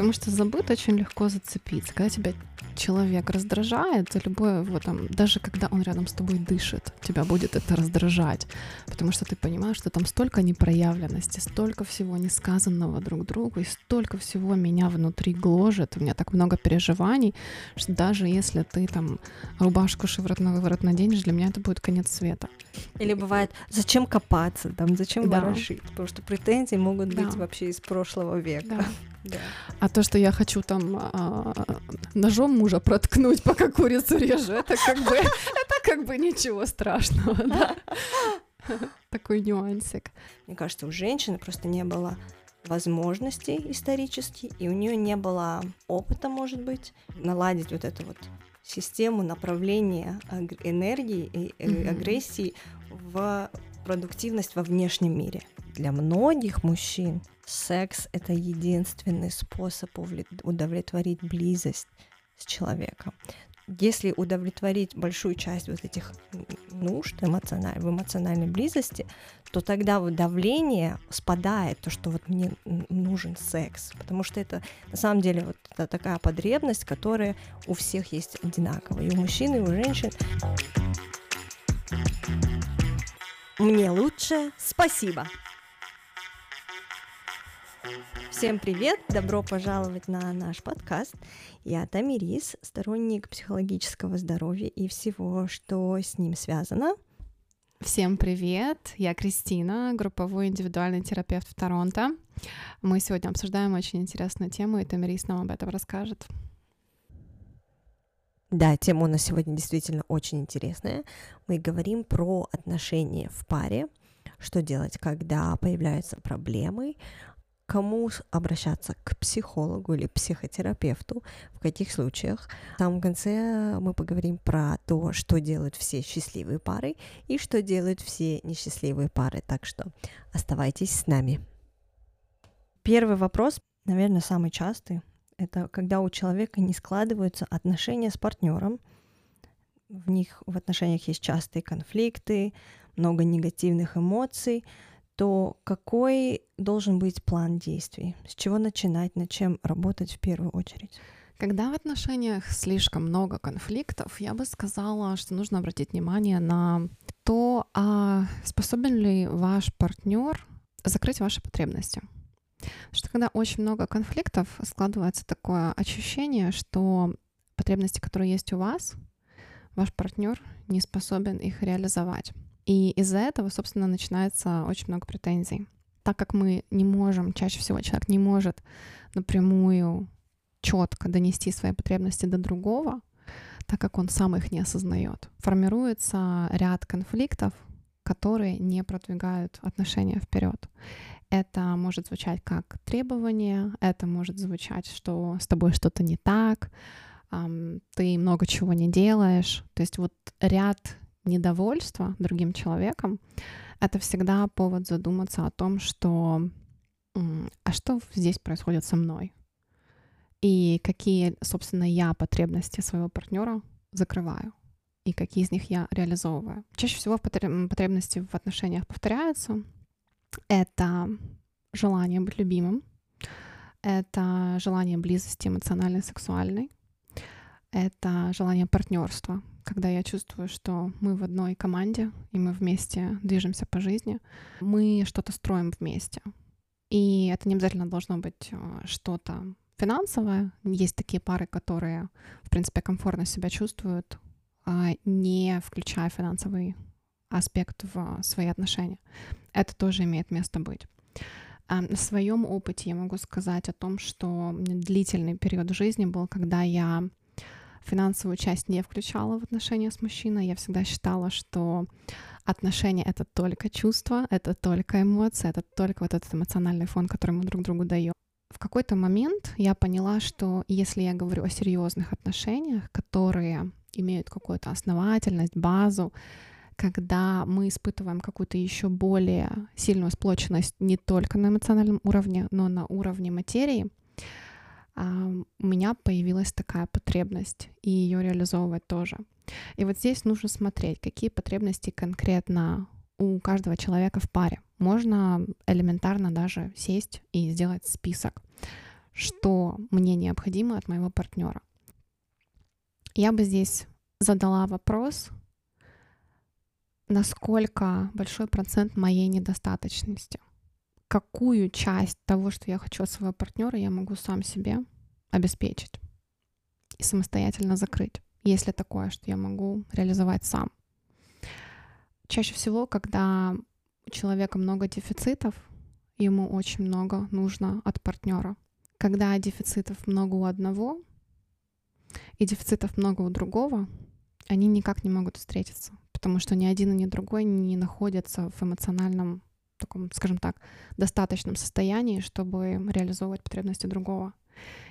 Потому что забыт очень легко зацепиться. Когда тебя человек раздражает, любое его там, даже когда он рядом с тобой дышит, тебя будет это раздражать, потому что ты понимаешь, что там столько непроявленности, столько всего несказанного друг другу, и столько всего меня внутри гложет, у меня так много переживаний, что даже если ты там рубашку шиворот на выворот наденешь, для меня это будет конец света. Или бывает, зачем копаться, там, зачем да. ворошить, потому что претензии могут быть да. вообще из прошлого века. Да. Да. А то, что я хочу там а, ножом мужа проткнуть, пока курицу режу, это как бы, это как бы ничего страшного, да? Такой нюансик. Мне кажется, у женщины просто не было возможностей исторически, и у нее не было опыта, может быть, наладить вот эту вот систему направления энергии и агрессии в продуктивность во внешнем мире. Для многих мужчин секс — это единственный способ удовлетворить близость с человеком. Если удовлетворить большую часть вот этих нужд эмоциональ, в эмоциональной близости, то тогда давление спадает, то, что вот мне нужен секс, потому что это на самом деле вот это такая потребность, которая у всех есть одинаково, и у мужчин, и у женщин. Мне лучше, спасибо. Всем привет! Добро пожаловать на наш подкаст. Я Тамирис, сторонник психологического здоровья и всего, что с ним связано. Всем привет! Я Кристина, групповой индивидуальный терапевт в Торонто. Мы сегодня обсуждаем очень интересную тему, и Тамирис нам об этом расскажет. Да, тема у нас сегодня действительно очень интересная. Мы говорим про отношения в паре, что делать, когда появляются проблемы, кому обращаться, к психологу или психотерапевту, в каких случаях. В самом конце мы поговорим про то, что делают все счастливые пары и что делают все несчастливые пары. Так что оставайтесь с нами. Первый вопрос, наверное, самый частый. Это когда у человека не складываются отношения с партнером, в них в отношениях есть частые конфликты, много негативных эмоций, то какой должен быть план действий? С чего начинать, над чем работать в первую очередь? Когда в отношениях слишком много конфликтов, я бы сказала, что нужно обратить внимание на то, а способен ли ваш партнер закрыть ваши потребности. Что когда очень много конфликтов, складывается такое ощущение, что потребности, которые есть у вас, ваш партнер не способен их реализовать. И из-за этого, собственно, начинается очень много претензий. Так как мы не можем, чаще всего человек не может напрямую четко донести свои потребности до другого, так как он сам их не осознает. Формируется ряд конфликтов, которые не продвигают отношения вперед. Это может звучать как требование, это может звучать, что с тобой что-то не так, ты много чего не делаешь. То есть вот ряд недовольство другим человеком, это всегда повод задуматься о том, что а что здесь происходит со мной? И какие, собственно, я потребности своего партнера закрываю? И какие из них я реализовываю? Чаще всего потребности в отношениях повторяются. Это желание быть любимым, это желание близости эмоциональной, сексуальной, это желание партнерства, когда я чувствую, что мы в одной команде, и мы вместе движемся по жизни, мы что-то строим вместе. И это не обязательно должно быть э, что-то финансовое. Есть такие пары, которые, в принципе, комфортно себя чувствуют, а, не включая финансовый аспект в свои отношения. Это тоже имеет место быть. А, на своем опыте я могу сказать о том, что длительный период жизни был, когда я финансовую часть не включала в отношения с мужчиной. Я всегда считала, что отношения — это только чувства, это только эмоции, это только вот этот эмоциональный фон, который мы друг другу даем. В какой-то момент я поняла, что если я говорю о серьезных отношениях, которые имеют какую-то основательность, базу, когда мы испытываем какую-то еще более сильную сплоченность не только на эмоциональном уровне, но на уровне материи, у меня появилась такая потребность и ее реализовывать тоже. И вот здесь нужно смотреть, какие потребности конкретно у каждого человека в паре. Можно элементарно даже сесть и сделать список. что мне необходимо от моего партнера. Я бы здесь задала вопрос, насколько большой процент моей недостаточности. Какую часть того, что я хочу от своего партнера, я могу сам себе обеспечить и самостоятельно закрыть, если такое, что я могу реализовать сам. Чаще всего, когда у человека много дефицитов, ему очень много нужно от партнера. Когда дефицитов много у одного и дефицитов много у другого, они никак не могут встретиться, потому что ни один и ни другой не находятся в эмоциональном таком, скажем так, достаточном состоянии, чтобы реализовывать потребности другого.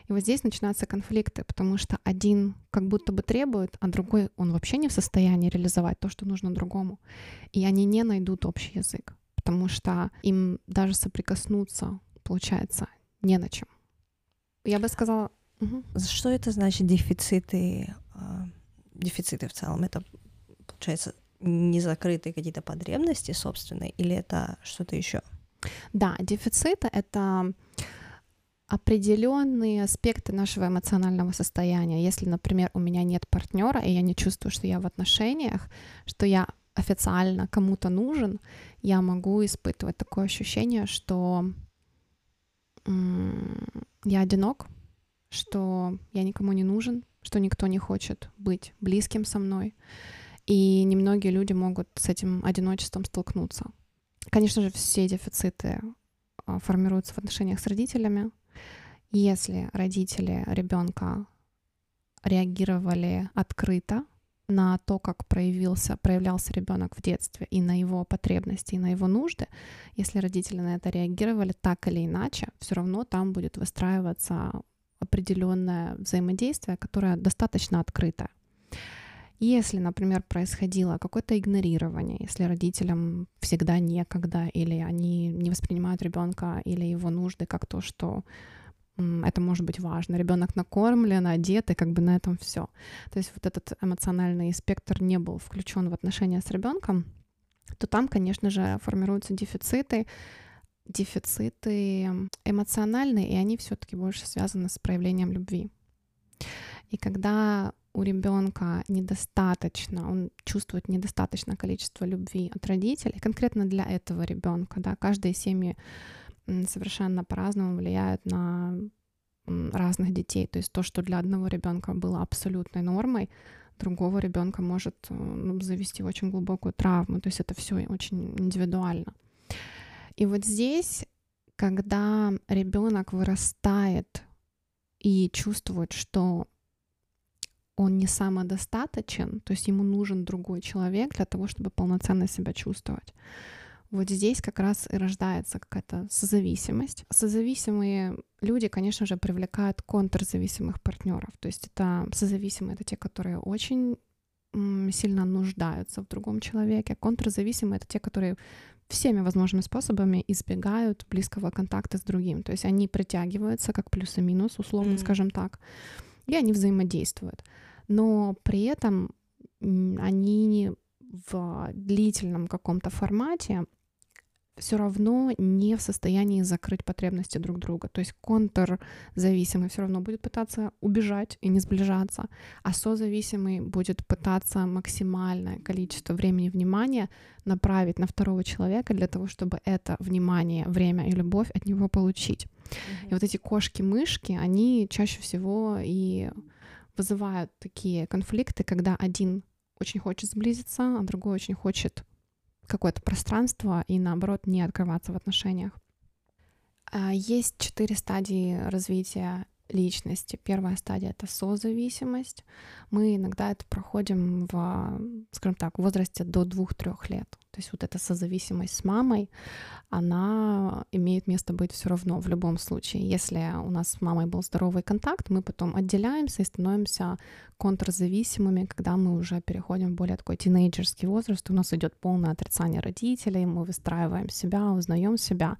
И вот здесь начинаются конфликты, потому что один как будто бы требует, а другой он вообще не в состоянии реализовать то, что нужно другому. И они не найдут общий язык, потому что им даже соприкоснуться, получается, не на чем. Я бы сказала... Угу. Что это значит дефициты, а, дефициты в целом? Это, получается, незакрытые какие-то потребности собственные или это что-то еще? Да, дефициты — это определенные аспекты нашего эмоционального состояния. Если, например, у меня нет партнера, и я не чувствую, что я в отношениях, что я официально кому-то нужен, я могу испытывать такое ощущение, что я одинок, что я никому не нужен, что никто не хочет быть близким со мной. И немногие люди могут с этим одиночеством столкнуться. Конечно же, все дефициты а, формируются в отношениях с родителями. Если родители ребенка реагировали открыто на то, как проявился, проявлялся ребенок в детстве и на его потребности, и на его нужды, если родители на это реагировали так или иначе, все равно там будет выстраиваться определенное взаимодействие, которое достаточно открытое. Если, например, происходило какое-то игнорирование, если родителям всегда некогда, или они не воспринимают ребенка или его нужды как то, что это может быть важно. Ребенок накормлен, одет, и как бы на этом все. То есть вот этот эмоциональный спектр не был включен в отношения с ребенком, то там, конечно же, формируются дефициты, дефициты эмоциональные, и они все-таки больше связаны с проявлением любви. И когда у ребенка недостаточно, он чувствует недостаточное количество любви от родителей, конкретно для этого ребенка, да, каждые семьи совершенно по-разному влияют на разных детей. То есть то, что для одного ребенка было абсолютной нормой, другого ребенка может э, ну, завести очень глубокую травму. То есть это все очень индивидуально. И вот здесь, когда ребенок вырастает и чувствует, что он не самодостаточен, то есть ему нужен другой человек для того, чтобы полноценно себя чувствовать. Вот здесь как раз и рождается какая-то созависимость. Созависимые люди, конечно же, привлекают контрзависимых партнеров. То есть это созависимые, это те, которые очень сильно нуждаются в другом человеке. Контрзависимые — это те, которые всеми возможными способами избегают близкого контакта с другим. То есть они притягиваются как плюс и минус, условно mm. скажем так, и они взаимодействуют но при этом они в длительном каком-то формате все равно не в состоянии закрыть потребности друг друга. То есть контрзависимый все равно будет пытаться убежать и не сближаться, а созависимый будет пытаться максимальное количество времени и внимания направить на второго человека для того, чтобы это внимание, время и любовь от него получить. Mm-hmm. И вот эти кошки-мышки, они чаще всего и вызывают такие конфликты, когда один очень хочет сблизиться, а другой очень хочет какое-то пространство и наоборот не открываться в отношениях. А, есть четыре стадии развития личности. Первая стадия — это созависимость. Мы иногда это проходим в, скажем так, в возрасте до двух-трех лет. То есть вот эта созависимость с мамой, она имеет место быть все равно в любом случае. Если у нас с мамой был здоровый контакт, мы потом отделяемся и становимся контрзависимыми, когда мы уже переходим в более такой тинейджерский возраст, у нас идет полное отрицание родителей, мы выстраиваем себя, узнаем себя.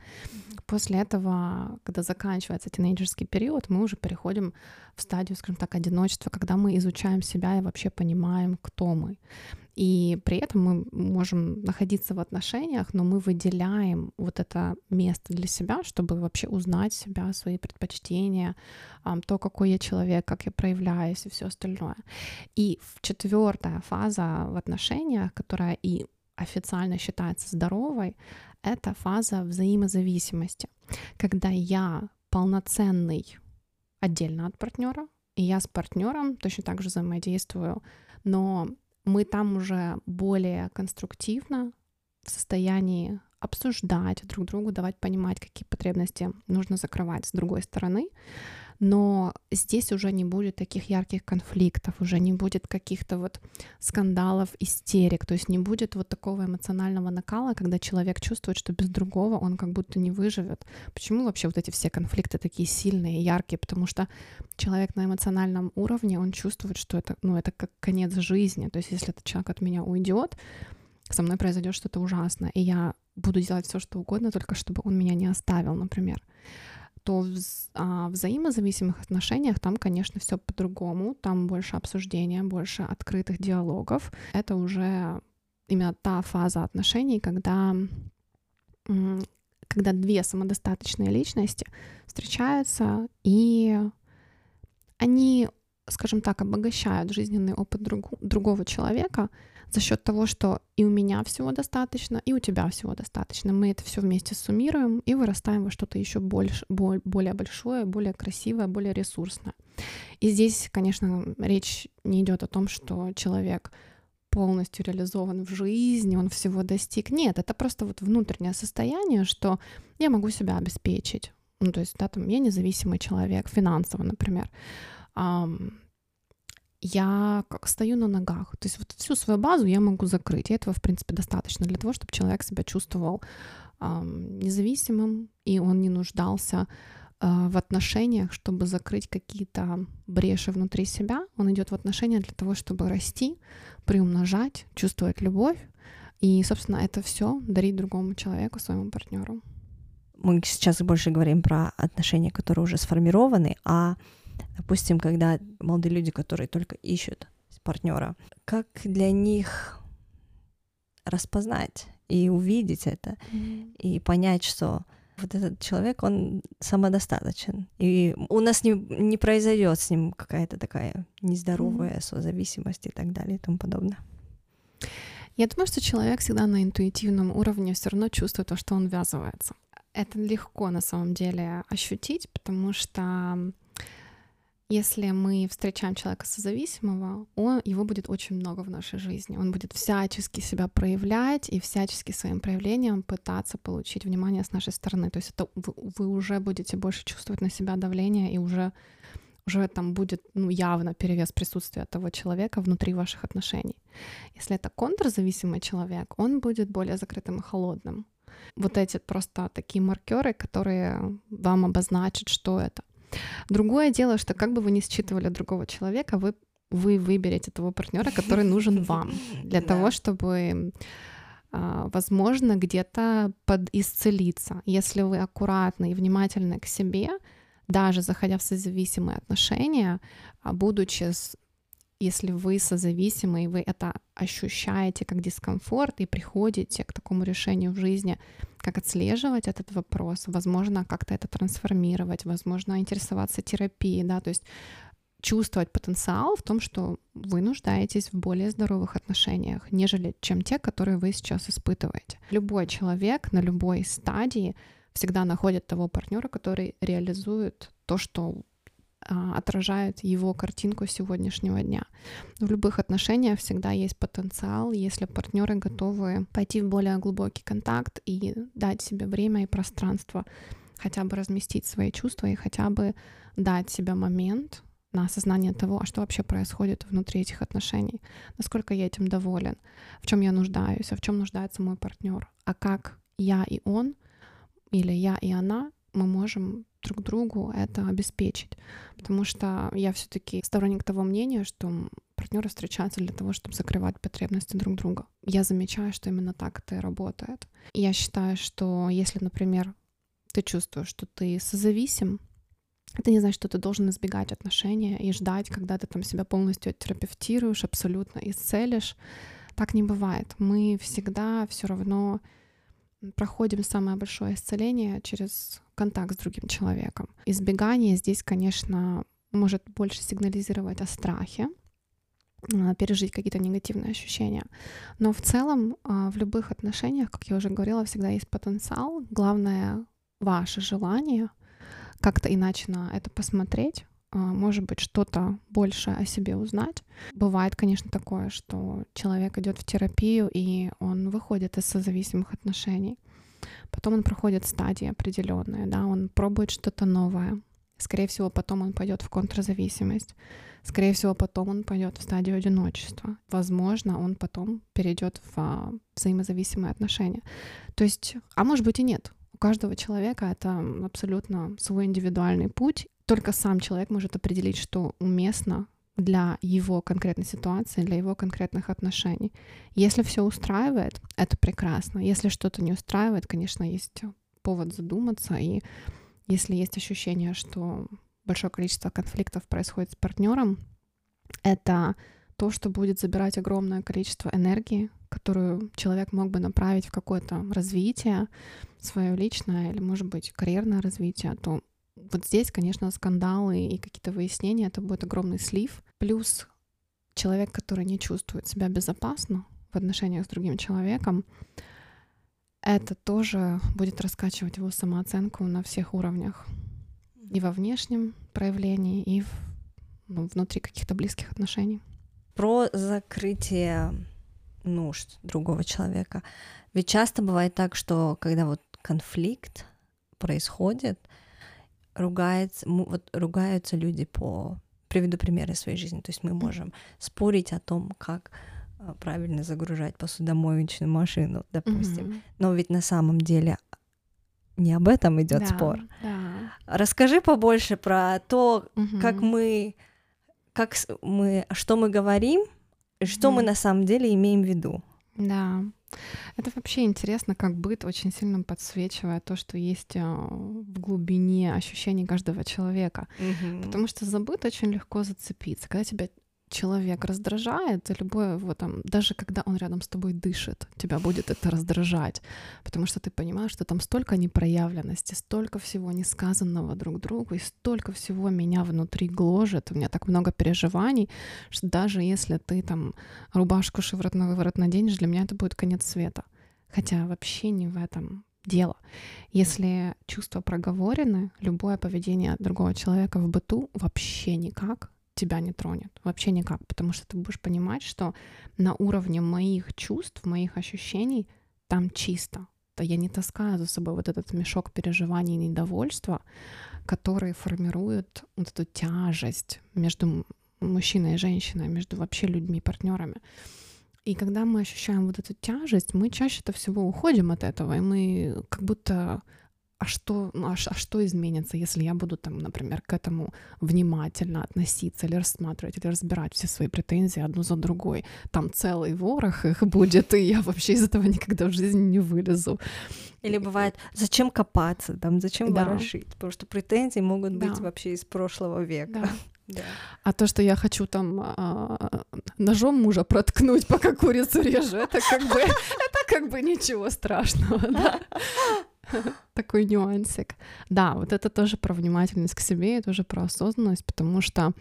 После этого, когда заканчивается тинейджерский период, мы уже переходим в стадию, скажем так, одиночества, когда мы изучаем себя и вообще понимаем, кто мы. И при этом мы можем находиться в отношениях, но мы выделяем вот это место для себя, чтобы вообще узнать себя, свои предпочтения, то, какой я человек, как я проявляюсь и все остальное. И четвертая фаза в отношениях, которая и официально считается здоровой, это фаза взаимозависимости, когда я полноценный отдельно от партнера, и я с партнером точно так же взаимодействую, но мы там уже более конструктивно в состоянии обсуждать друг другу, давать понимать, какие потребности нужно закрывать с другой стороны но здесь уже не будет таких ярких конфликтов, уже не будет каких-то вот скандалов, истерик, то есть не будет вот такого эмоционального накала, когда человек чувствует, что без другого он как будто не выживет. Почему вообще вот эти все конфликты такие сильные, яркие? Потому что человек на эмоциональном уровне, он чувствует, что это, ну, это как конец жизни. То есть если этот человек от меня уйдет, со мной произойдет что-то ужасное, и я буду делать все, что угодно, только чтобы он меня не оставил, например то в а, взаимозависимых отношениях там, конечно, все по-другому. Там больше обсуждения, больше открытых диалогов. Это уже именно та фаза отношений, когда, когда две самодостаточные личности встречаются, и они, скажем так, обогащают жизненный опыт друг, другого человека — за счет того, что и у меня всего достаточно, и у тебя всего достаточно. Мы это все вместе суммируем и вырастаем во что-то еще больше, более большое, более красивое, более ресурсное. И здесь, конечно, речь не идет о том, что человек полностью реализован в жизни, он всего достиг. Нет, это просто вот внутреннее состояние, что я могу себя обеспечить. Ну, то есть, да, там, я независимый человек, финансово, например я как стою на ногах. То есть вот всю свою базу я могу закрыть. И этого, в принципе, достаточно для того, чтобы человек себя чувствовал эм, независимым, и он не нуждался э, в отношениях, чтобы закрыть какие-то бреши внутри себя. Он идет в отношения для того, чтобы расти, приумножать, чувствовать любовь. И, собственно, это все дарить другому человеку, своему партнеру. Мы сейчас больше говорим про отношения, которые уже сформированы, а Допустим, когда молодые люди, которые только ищут партнера, как для них распознать и увидеть это, mm-hmm. и понять, что вот этот человек, он самодостаточен. И у нас не, не произойдет с ним какая-то такая нездоровая mm-hmm. созависимость и так далее и тому подобное. Я думаю, что человек всегда на интуитивном уровне все равно чувствует то, что он ввязывается. Это легко на самом деле ощутить, потому что если мы встречаем человека созависимого, он, его будет очень много в нашей жизни. Он будет всячески себя проявлять и всячески своим проявлением пытаться получить внимание с нашей стороны. То есть это вы, вы уже будете больше чувствовать на себя давление и уже уже там будет ну, явно перевес присутствия того человека внутри ваших отношений. Если это контрзависимый человек, он будет более закрытым и холодным. Вот эти просто такие маркеры, которые вам обозначат, что это. Другое дело, что как бы вы ни считывали другого человека, вы, вы выберете того партнера, который нужен вам для того, чтобы а, возможно, где-то подисцелиться. Если вы аккуратны и внимательны к себе, даже заходя в созависимые отношения, а, будучи если вы созависимы, и вы это ощущаете как дискомфорт и приходите к такому решению в жизни, как отслеживать этот вопрос, возможно, как-то это трансформировать, возможно, интересоваться терапией, да, то есть чувствовать потенциал в том, что вы нуждаетесь в более здоровых отношениях, нежели чем те, которые вы сейчас испытываете. Любой человек на любой стадии всегда находит того партнера, который реализует то, что отражает его картинку сегодняшнего дня. В любых отношениях всегда есть потенциал, если партнеры готовы пойти в более глубокий контакт и дать себе время и пространство, хотя бы разместить свои чувства и хотя бы дать себе момент на осознание того, а что вообще происходит внутри этих отношений, насколько я этим доволен, в чем я нуждаюсь, а в чем нуждается мой партнер, а как я и он или я и она мы можем друг другу это обеспечить. Потому что я все-таки сторонник того мнения, что партнеры встречаются для того, чтобы закрывать потребности друг друга. Я замечаю, что именно так это и работает. Я считаю, что если, например, ты чувствуешь, что ты созависим, это не значит, что ты должен избегать отношения и ждать, когда ты там себя полностью терапевтируешь, абсолютно исцелишь. Так не бывает. Мы всегда все равно проходим самое большое исцеление через контакт с другим человеком. Избегание здесь, конечно, может больше сигнализировать о страхе, а, пережить какие-то негативные ощущения. Но в целом а, в любых отношениях, как я уже говорила, всегда есть потенциал. Главное — ваше желание как-то иначе на это посмотреть, может быть, что-то больше о себе узнать. Бывает, конечно, такое, что человек идет в терапию, и он выходит из созависимых отношений. Потом он проходит стадии определенные, да, он пробует что-то новое. Скорее всего, потом он пойдет в контрзависимость. Скорее всего, потом он пойдет в стадию одиночества. Возможно, он потом перейдет в а, взаимозависимые отношения. То есть, а может быть и нет. У каждого человека это абсолютно свой индивидуальный путь. Только сам человек может определить, что уместно для его конкретной ситуации, для его конкретных отношений. Если все устраивает, это прекрасно. Если что-то не устраивает, конечно, есть повод задуматься. И если есть ощущение, что большое количество конфликтов происходит с партнером, это то, что будет забирать огромное количество энергии, которую человек мог бы направить в какое-то развитие свое личное или, может быть, карьерное развитие, то вот здесь, конечно, скандалы и какие-то выяснения, это будет огромный слив. Плюс человек, который не чувствует себя безопасно в отношениях с другим человеком, это тоже будет раскачивать его самооценку на всех уровнях. И во внешнем проявлении, и в, ну, внутри каких-то близких отношений. Про закрытие нужд другого человека. Ведь часто бывает так, что когда вот конфликт происходит, ругается, вот ругаются люди по... Приведу примеры своей жизни. То есть мы можем спорить о том, как а, правильно загружать посудомоечную машину, допустим. Mm-hmm. Но ведь на самом деле не об этом идет да, спор. Да. Расскажи побольше про то, mm-hmm. как мы, как мы, что мы говорим, и что mm-hmm. мы на самом деле имеем в виду. Да. Это вообще интересно, как быт очень сильно подсвечивает то, что есть а, в глубине ощущений каждого человека. Mm-hmm. Потому что за быт очень легко зацепиться. Когда тебя человек раздражает, любое его там, даже когда он рядом с тобой дышит, тебя будет это раздражать, потому что ты понимаешь, что там столько непроявленности, столько всего несказанного друг другу, и столько всего меня внутри гложет, у меня так много переживаний, что даже если ты там рубашку шиворот на выворот наденешь, для меня это будет конец света. Хотя вообще не в этом дело. Если чувства проговорены, любое поведение другого человека в быту вообще никак тебя не тронет. Вообще никак. Потому что ты будешь понимать, что на уровне моих чувств, моих ощущений там чисто. То я не таскаю за собой вот этот мешок переживаний и недовольства, который формирует вот эту тяжесть между мужчиной и женщиной, между вообще людьми, партнерами. И когда мы ощущаем вот эту тяжесть, мы чаще-то всего уходим от этого, и мы как будто а что, ну, а, а что изменится, если я буду там, например, к этому внимательно относиться или рассматривать, или разбирать все свои претензии одну за другой. Там целый ворох их будет, и я вообще из этого никогда в жизни не вылезу. Или бывает, зачем копаться, там, зачем да. ворошить, потому что претензии могут быть да. вообще из прошлого века. Да. А то, что я хочу там а, ножом мужа проткнуть, пока курицу режу, это как бы, это как бы ничего страшного, да. Такой нюансик. Да, вот это тоже про внимательность к себе, и тоже про осознанность, потому что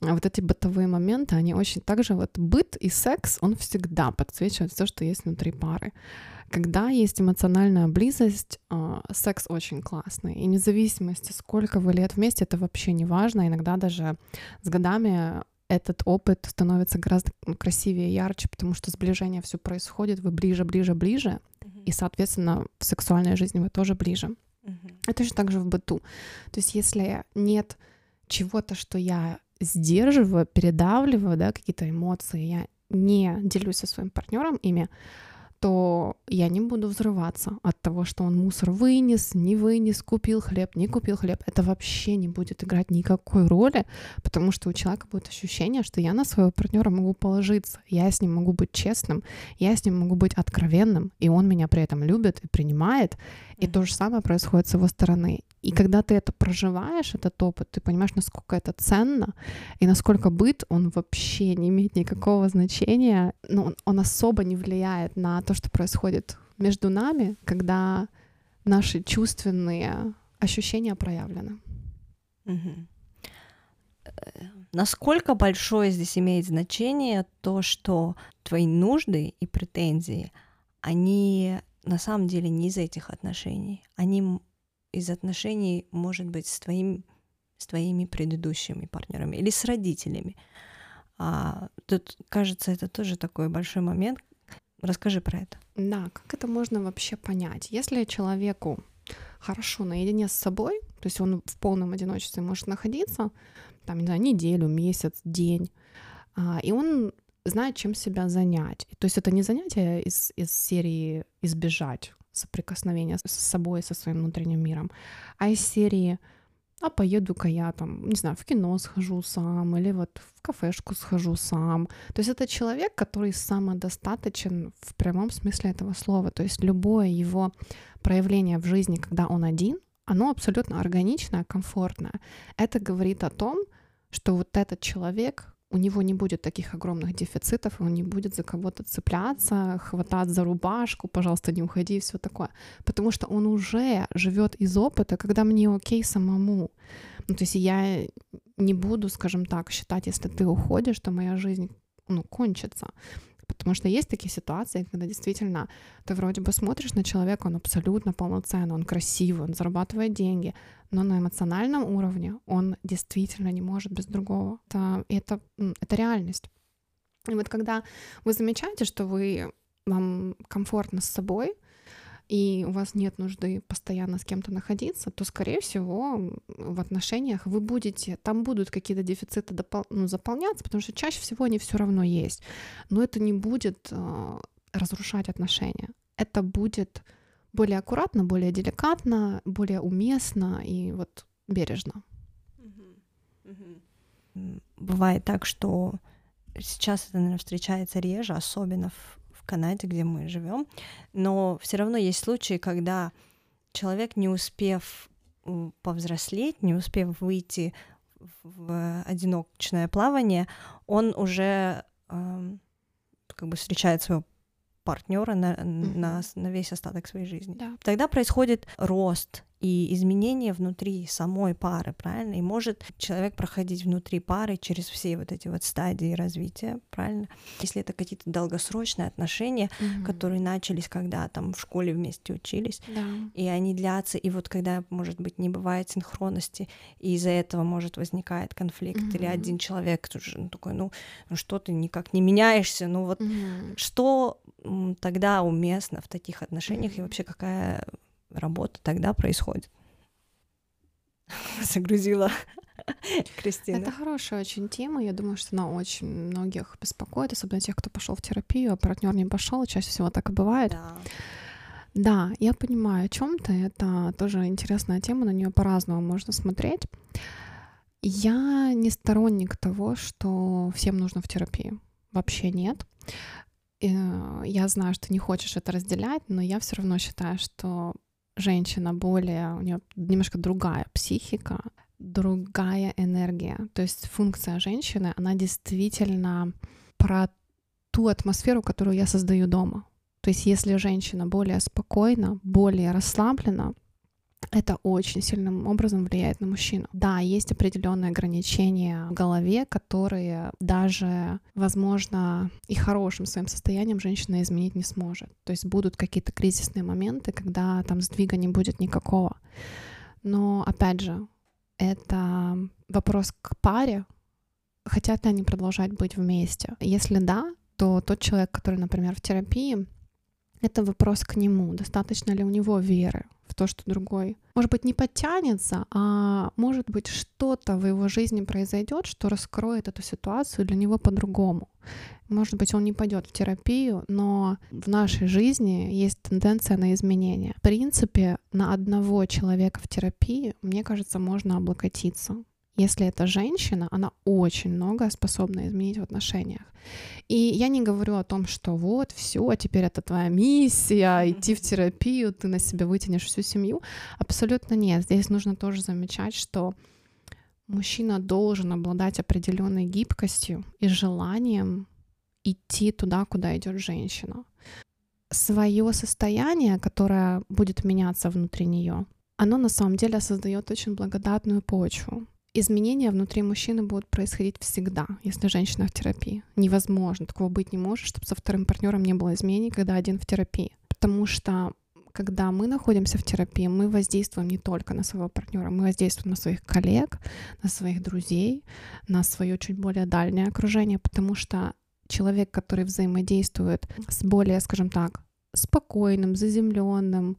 вот эти бытовые моменты, они очень также вот быт и секс, он всегда подсвечивает все, что есть внутри пары. Когда есть эмоциональная близость, а, секс очень классный. И независимости, сколько вы лет вместе, это вообще не важно. Иногда даже с годами этот опыт становится гораздо красивее и ярче, потому что сближение все происходит, вы ближе, ближе, ближе, и, соответственно, в сексуальной жизни вы тоже ближе. Uh-huh. Это точно так же в быту. То есть если нет чего-то, что я сдерживаю, передавливаю, да, какие-то эмоции, я не делюсь со своим партнером ими, то я не буду взрываться от того, что он мусор вынес, не вынес, купил хлеб, не купил хлеб. Это вообще не будет играть никакой роли, потому что у человека будет ощущение, что я на своего партнера могу положиться, я с ним могу быть честным, я с ним могу быть откровенным, и он меня при этом любит и принимает. И то же самое происходит с его стороны. И когда ты это проживаешь, этот опыт, ты понимаешь, насколько это ценно, и насколько быт, он вообще не имеет никакого значения, ну, он, он особо не влияет на то, что происходит между нами, когда наши чувственные ощущения проявлены. Угу. Насколько большое здесь имеет значение то, что твои нужды и претензии, они на самом деле не из этих отношений. Они из отношений, может быть, с, твоим, с твоими предыдущими партнерами или с родителями. А, тут, кажется, это тоже такой большой момент. Расскажи про это. Да, как это можно вообще понять? Если человеку хорошо наедине с собой, то есть он в полном одиночестве может находиться, там, не знаю, неделю, месяц, день, а, и он знает, чем себя занять. То есть это не занятие из, из серии избежать соприкосновения с собой, со своим внутренним миром, а из серии а поеду-ка я там, не знаю, в кино схожу сам, или вот в кафешку схожу сам. То есть это человек, который самодостаточен в прямом смысле этого слова. То есть любое его проявление в жизни, когда он один, оно абсолютно органичное, комфортное. Это говорит о том, что вот этот человек у него не будет таких огромных дефицитов, он не будет за кого-то цепляться, хватать за рубашку, пожалуйста, не уходи и все такое. Потому что он уже живет из опыта, когда мне окей самому. Ну, то есть я не буду, скажем так, считать, если ты уходишь, то моя жизнь ну, кончится. Потому что есть такие ситуации, когда действительно ты вроде бы смотришь на человека, он абсолютно полноценный, он красивый, он зарабатывает деньги, но на эмоциональном уровне он действительно не может без другого. Это, это, это реальность. И вот когда вы замечаете, что вы вам комфортно с собой, и у вас нет нужды постоянно с кем-то находиться, то, скорее всего, в отношениях вы будете, там будут какие-то дефициты допол- ну, заполняться, потому что чаще всего они все равно есть. Но это не будет э, разрушать отношения. Это будет более аккуратно, более деликатно, более уместно и вот бережно. Бывает так, что сейчас это, наверное, встречается реже, особенно в Канаде, где мы живем, но все равно есть случаи, когда человек, не успев повзрослеть, не успев выйти в одиночное плавание, он уже э, как бы встречает своего партнера на, mm-hmm. на, на весь остаток своей жизни. Да. Тогда происходит рост и изменения внутри самой пары, правильно? И может человек проходить внутри пары через все вот эти вот стадии развития, правильно? Если это какие-то долгосрочные отношения, mm-hmm. которые начались, когда там в школе вместе учились, да. и они длятся, и вот когда, может быть, не бывает синхронности, и из-за этого может возникает конфликт, mm-hmm. или один человек тоже ну, такой, ну, ну что ты никак не меняешься, ну вот mm-hmm. что тогда уместно в таких отношениях, mm-hmm. и вообще какая работа тогда происходит. Загрузила Кристина. Это хорошая очень тема. Я думаю, что она очень многих беспокоит, особенно тех, кто пошел в терапию, а партнер не пошел. Чаще всего так и бывает. Да. Да, я понимаю, о чем ты. Это тоже интересная тема, на нее по-разному можно смотреть. Я не сторонник того, что всем нужно в терапию. Вообще нет. Э, я знаю, что не хочешь это разделять, но я все равно считаю, что женщина более, у нее немножко другая психика, другая энергия. То есть функция женщины, она действительно про ту атмосферу, которую я создаю дома. То есть если женщина более спокойна, более расслаблена, это очень сильным образом влияет на мужчину. Да, есть определенные ограничения в голове, которые даже, возможно, и хорошим своим состоянием женщина изменить не сможет. То есть будут какие-то кризисные моменты, когда там сдвига не будет никакого. Но, опять же, это вопрос к паре, хотят ли они продолжать быть вместе. Если да, то тот человек, который, например, в терапии, это вопрос к нему, достаточно ли у него веры в то, что другой, может быть, не подтянется, а может быть, что-то в его жизни произойдет, что раскроет эту ситуацию для него по-другому. Может быть, он не пойдет в терапию, но в нашей жизни есть тенденция на изменения. В принципе, на одного человека в терапии, мне кажется, можно облокотиться. Если это женщина, она очень много способна изменить в отношениях. И я не говорю о том, что вот, все, теперь это твоя миссия, идти в терапию, ты на себя вытянешь всю семью. Абсолютно нет. Здесь нужно тоже замечать, что мужчина должен обладать определенной гибкостью и желанием идти туда, куда идет женщина. Свое состояние, которое будет меняться внутри нее, оно на самом деле создает очень благодатную почву изменения внутри мужчины будут происходить всегда, если женщина в терапии. Невозможно, такого быть не может, чтобы со вторым партнером не было изменений, когда один в терапии. Потому что когда мы находимся в терапии, мы воздействуем не только на своего партнера, мы воздействуем на своих коллег, на своих друзей, на свое чуть более дальнее окружение, потому что человек, который взаимодействует с более, скажем так, спокойным, заземленным,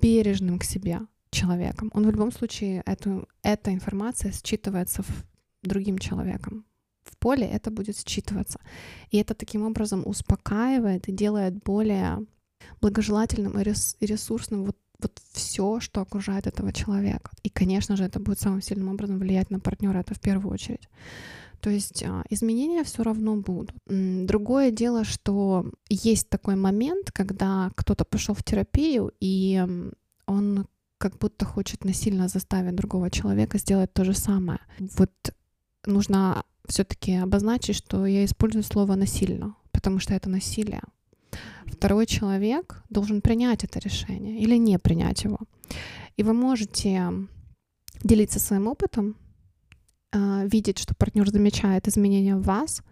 бережным к себе человеком. Он в любом случае, эту, эта информация считывается в другим человеком. В поле это будет считываться. И это таким образом успокаивает и делает более благожелательным и ресурсным вот, вот все, что окружает этого человека. И, конечно же, это будет самым сильным образом влиять на партнера, это в первую очередь. То есть а, изменения все равно будут. Другое дело, что есть такой момент, когда кто-то пошел в терапию, и он как будто хочет насильно заставить другого человека сделать то же самое. Вот нужно все-таки обозначить, что я использую слово насильно, потому что это насилие. Второй человек должен принять это решение или не принять его. И вы можете делиться своим опытом, а, видеть, что партнер замечает изменения в вас,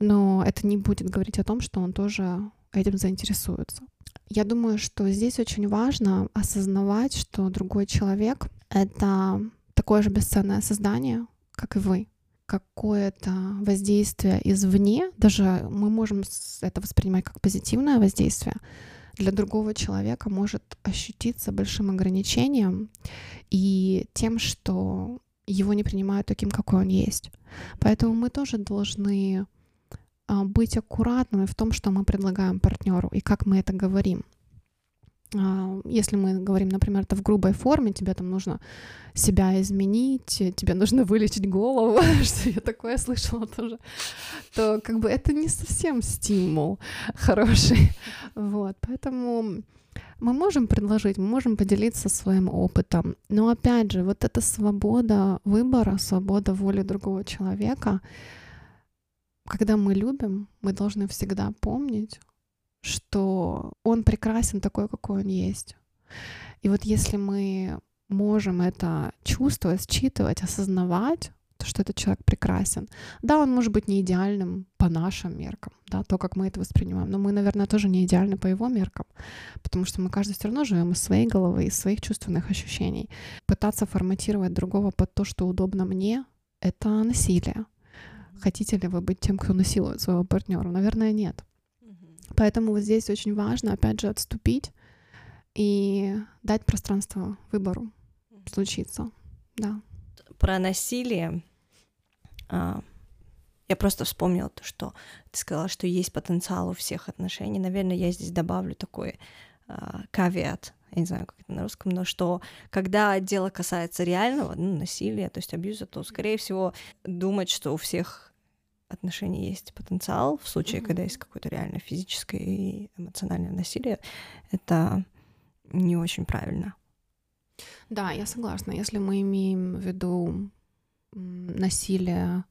но это не будет говорить о том, что он тоже этим заинтересуется. Я думаю, что здесь очень важно осознавать, что другой человек — это такое же бесценное создание, как и вы. Какое-то воздействие извне, даже мы можем это воспринимать как позитивное воздействие, для другого человека может ощутиться большим ограничением и тем, что его не принимают таким, какой он есть. Поэтому мы тоже должны быть аккуратными в том, что мы предлагаем партнеру и как мы это говорим. А, если мы говорим, например, это в грубой форме, тебе там нужно себя изменить, тебе нужно вылечить голову, что я такое слышала тоже, то как бы это не совсем стимул хороший. Вот, поэтому мы можем предложить, мы можем поделиться своим опытом, но опять же, вот эта свобода выбора, свобода воли другого человека, когда мы любим, мы должны всегда помнить, что он прекрасен такой, какой он есть. И вот если мы можем это чувствовать, считывать, осознавать, то, что этот человек прекрасен. Да, он может быть не идеальным по нашим меркам, да, то, как мы это воспринимаем, но мы, наверное, тоже не идеальны по его меркам, потому что мы каждый все равно живем из своей головы, из своих чувственных ощущений. Пытаться форматировать другого под то, что удобно мне, это насилие. Хотите ли вы быть тем, кто насилует своего партнера? Наверное, нет. Поэтому вот здесь очень важно, опять же, отступить и дать пространство выбору случиться. Да. Про насилие а, я просто вспомнила то, что ты сказала, что есть потенциал у всех отношений. Наверное, я здесь добавлю такой а, кавиат, я не знаю, как это на русском, но что когда дело касается реального ну, насилия, то есть абьюза, то, скорее всего, думать, что у всех отношений есть потенциал в случае, mm-hmm. когда есть какое-то реально физическое и эмоциональное насилие, это не очень правильно. Да, я согласна. Если мы имеем в виду насилие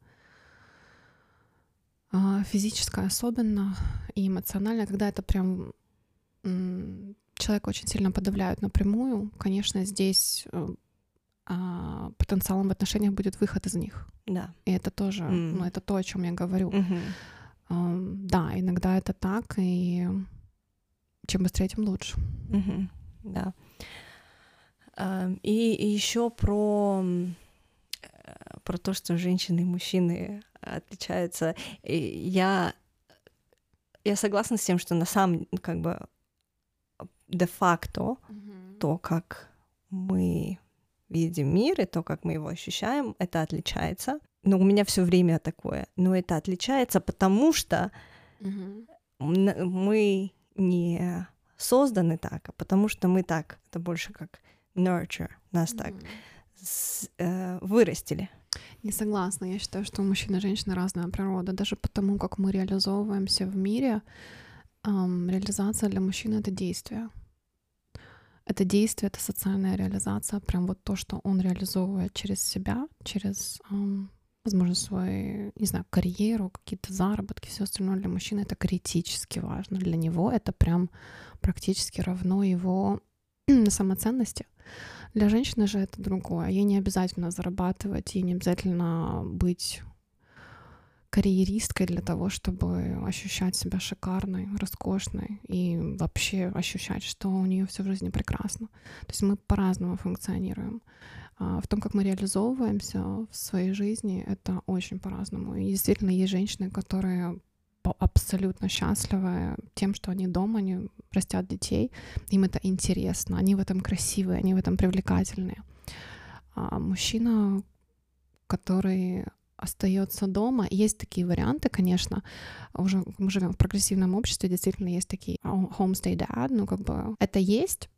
а, физическое особенно и эмоциональное, когда это прям человека очень сильно подавляют напрямую, конечно, здесь э, а, потенциалом в отношениях будет выход из них. Да. И это тоже, mm. ну, это то, о чем я говорю. Mm-hmm. А, да, иногда это так, и чем быстрее, тем лучше. Mm-hmm. Да. И, и еще про про то, что женщины и мужчины отличаются. И я я согласна с тем, что на самом как бы де-факто mm-hmm. то, как мы видим мир и то, как мы его ощущаем, это отличается. Но у меня все время такое. Но это отличается, потому что угу. мы не созданы так, а потому что мы так. Это больше как nurture, нас угу. так с, э, вырастили. Не согласна. Я считаю, что у мужчин и женщины разная природа. Даже потому, как мы реализовываемся в мире, эм, реализация для мужчины — это действие. Это действие, это социальная реализация, прям вот то, что он реализовывает через себя, через, возможно, свою, не знаю, карьеру, какие-то заработки, все остальное для мужчины это критически важно. Для него это прям практически равно его самоценности. Для женщины же это другое. Ей не обязательно зарабатывать, ей не обязательно быть карьеристкой для того, чтобы ощущать себя шикарной, роскошной и вообще ощущать, что у нее все в жизни прекрасно. То есть мы по-разному функционируем. А, в том, как мы реализовываемся в своей жизни, это очень по-разному. И действительно есть женщины, которые абсолютно счастливы тем, что они дома, они растят детей, им это интересно, они в этом красивые, они в этом привлекательные. А мужчина, который остается дома. Есть такие варианты, конечно. Уже мы живем в прогрессивном обществе, действительно есть такие homestay dad, ну как бы это есть.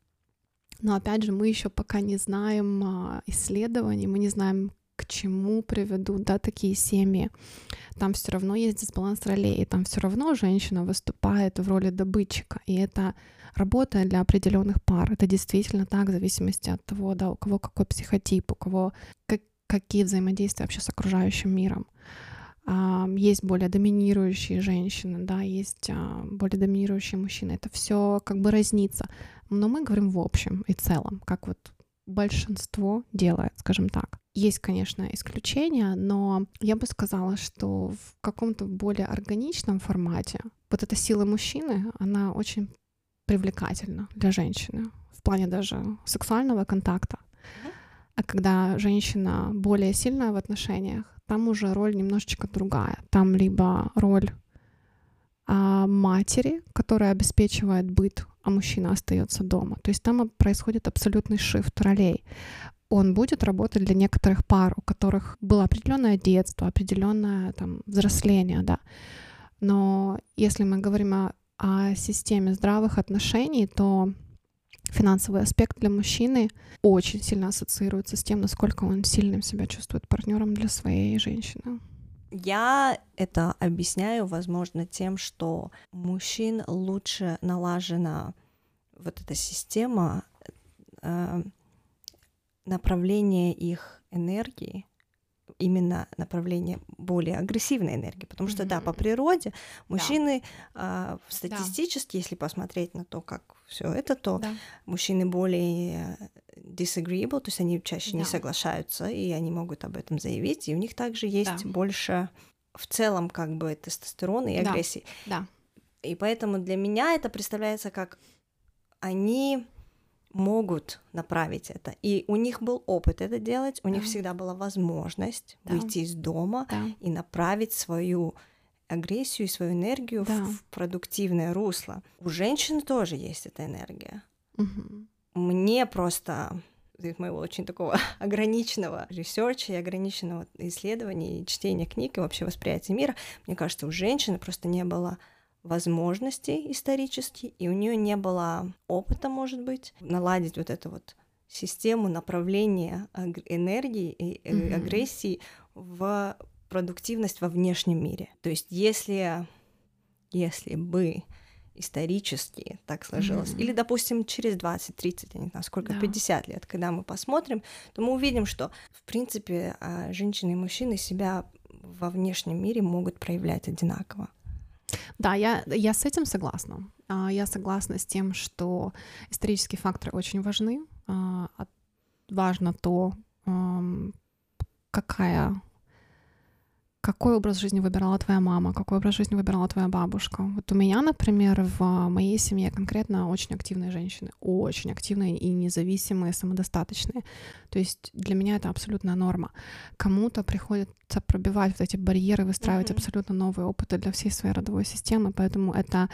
Но опять же, мы еще пока не знаем а, исследований, мы не знаем, к чему приведут да, такие семьи. Там все равно есть дисбаланс ролей, там все равно женщина выступает в роли добытчика, и это работа для определенных пар. Это действительно так, в зависимости от того, да, у кого какой психотип, у кого как, какие взаимодействия вообще с окружающим миром. Есть более доминирующие женщины, да, есть а, более доминирующие мужчины. Это все как бы разнится. Но мы говорим в общем и целом, как вот большинство делает, скажем так. Есть, конечно, исключения, но я бы сказала, что в каком-то более органичном формате вот эта сила мужчины, она очень привлекательна для женщины в плане даже сексуального контакта. А когда женщина более сильная в отношениях, там уже роль немножечко другая. Там либо роль а, матери, которая обеспечивает быт, а мужчина остается дома. То есть там происходит абсолютный шифт ролей он будет работать для некоторых пар, у которых было определенное детство, определенное там взросление, да. Но если мы говорим о, о системе здравых отношений, то финансовый аспект для мужчины очень сильно ассоциируется с тем, насколько он сильным себя чувствует партнером для своей женщины. Я это объясняю, возможно, тем, что мужчин лучше налажена вот эта система э, направление их энергии именно направление более агрессивной энергии, потому что mm-hmm. да, по природе мужчины да. э, статистически, да. если посмотреть на то, как все это, то да. мужчины более disagreeable, то есть они чаще да. не соглашаются, и они могут об этом заявить, и у них также есть да. больше в целом как бы тестостерона и агрессии. Да. да. И поэтому для меня это представляется как они могут направить это. И у них был опыт это делать, у да. них всегда была возможность да. выйти из дома да. и направить свою агрессию и свою энергию да. в, продуктивное русло. У женщин тоже есть эта энергия. Угу. Мне просто из моего очень такого ограниченного research а и ограниченного исследования и чтения книг и вообще восприятия мира, мне кажется, у женщины просто не было возможностей исторически, и у нее не было опыта, может быть, наладить вот эту вот систему направления энергии и mm-hmm. агрессии в продуктивность во внешнем мире. То есть если, если бы исторически так сложилось, mm-hmm. или, допустим, через 20, 30, я не знаю, сколько, да. 50 лет, когда мы посмотрим, то мы увидим, что, в принципе, а, женщины и мужчины себя во внешнем мире могут проявлять одинаково. Да, я, я с этим согласна. А, я согласна с тем, что исторические факторы очень важны. А, важно то, какая какой образ жизни выбирала твоя мама, какой образ жизни выбирала твоя бабушка. Вот у меня, например, в моей семье конкретно очень активные женщины, очень активные и независимые, самодостаточные. То есть для меня это абсолютная норма. Кому-то приходится пробивать вот эти барьеры, выстраивать mm-hmm. абсолютно новые опыты для всей своей родовой системы, поэтому это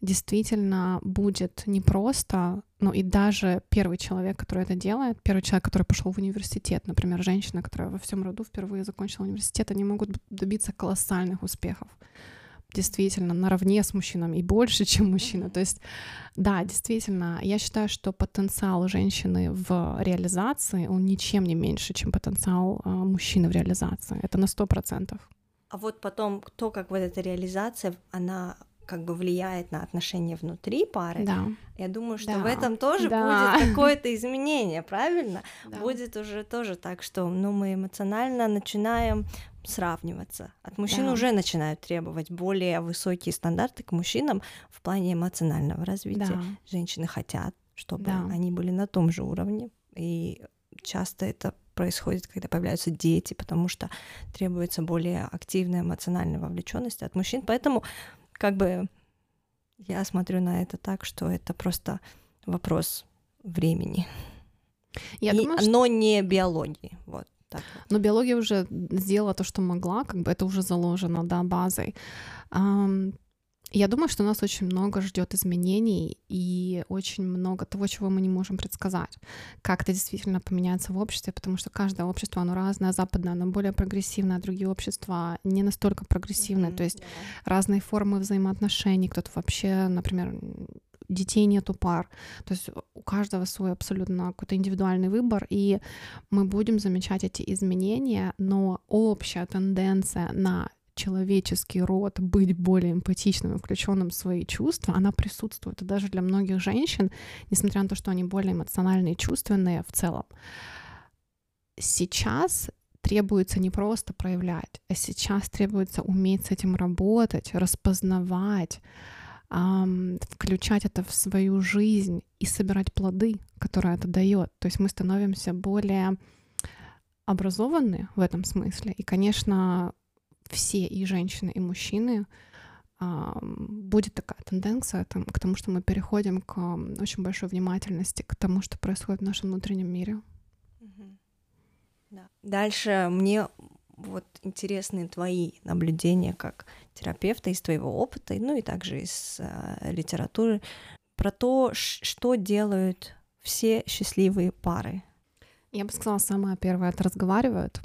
действительно будет непросто, ну и даже первый человек, который это делает, первый человек, который пошел в университет, например, женщина, которая во всем роду впервые закончила университет, они могут добиться колоссальных успехов. действительно наравне с мужчинами и больше, чем мужчина. То есть, да, действительно, я считаю, что потенциал женщины в реализации, он ничем не меньше, чем потенциал а, мужчины в реализации. Это на сто процентов. А вот потом то, как вот эта реализация, она как бы влияет на отношения внутри пары, да. я думаю, что да. в этом тоже да. будет какое-то изменение, правильно? Да. Будет уже тоже так, что ну, мы эмоционально начинаем сравниваться. От мужчин да. уже начинают требовать более высокие стандарты к мужчинам в плане эмоционального развития. Да. Женщины хотят, чтобы да. они были на том же уровне, и часто это происходит, когда появляются дети, потому что требуется более активная эмоциональная вовлеченность от мужчин. Поэтому как бы я смотрю на это так, что это просто вопрос времени. Я И, думаю, что... Но не биологии. Вот. Так вот. Но биология уже сделала то, что могла, как бы это уже заложено, да, базой. Я думаю, что нас очень много ждет изменений и очень много того, чего мы не можем предсказать. Как это действительно поменяется в обществе, потому что каждое общество, оно разное, западное, оно более прогрессивное, а другие общества не настолько прогрессивные. Mm-hmm, То есть yeah. разные формы взаимоотношений. Кто-то вообще, например, детей нету пар. То есть у каждого свой абсолютно какой-то индивидуальный выбор, и мы будем замечать эти изменения, но общая тенденция на человеческий род быть более эмпатичным и включенным в свои чувства, она присутствует. И даже для многих женщин, несмотря на то, что они более эмоциональные и чувственные в целом, сейчас требуется не просто проявлять, а сейчас требуется уметь с этим работать, распознавать, включать это в свою жизнь и собирать плоды, которые это дает. То есть мы становимся более образованы в этом смысле. И, конечно, все и женщины, и мужчины будет такая тенденция к тому, что мы переходим к очень большой внимательности к тому, что происходит в нашем внутреннем мире. Да. Дальше мне вот интересны твои наблюдения как терапевта из твоего опыта, ну и также из э, литературы, про то, что делают все счастливые пары. Я бы сказала, самое первое, это разговаривают,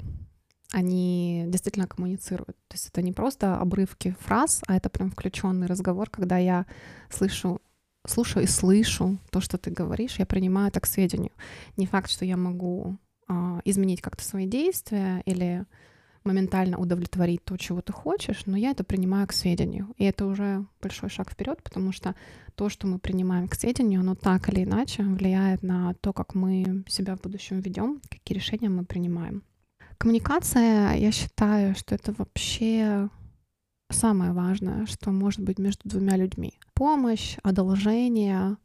они действительно коммуницируют. То есть это не просто обрывки фраз, а это прям включенный разговор, когда я слышу слушаю и слышу то, что ты говоришь, я принимаю это к сведению. Не факт, что я могу а, изменить как-то свои действия или моментально удовлетворить то, чего ты хочешь, но я это принимаю к сведению. И это уже большой шаг вперед, потому что то, что мы принимаем к сведению, оно так или иначе влияет на то, как мы себя в будущем ведем, какие решения мы принимаем. Коммуникация, я считаю, что это вообще самое важное, что может быть между двумя людьми. Помощь, одолжение,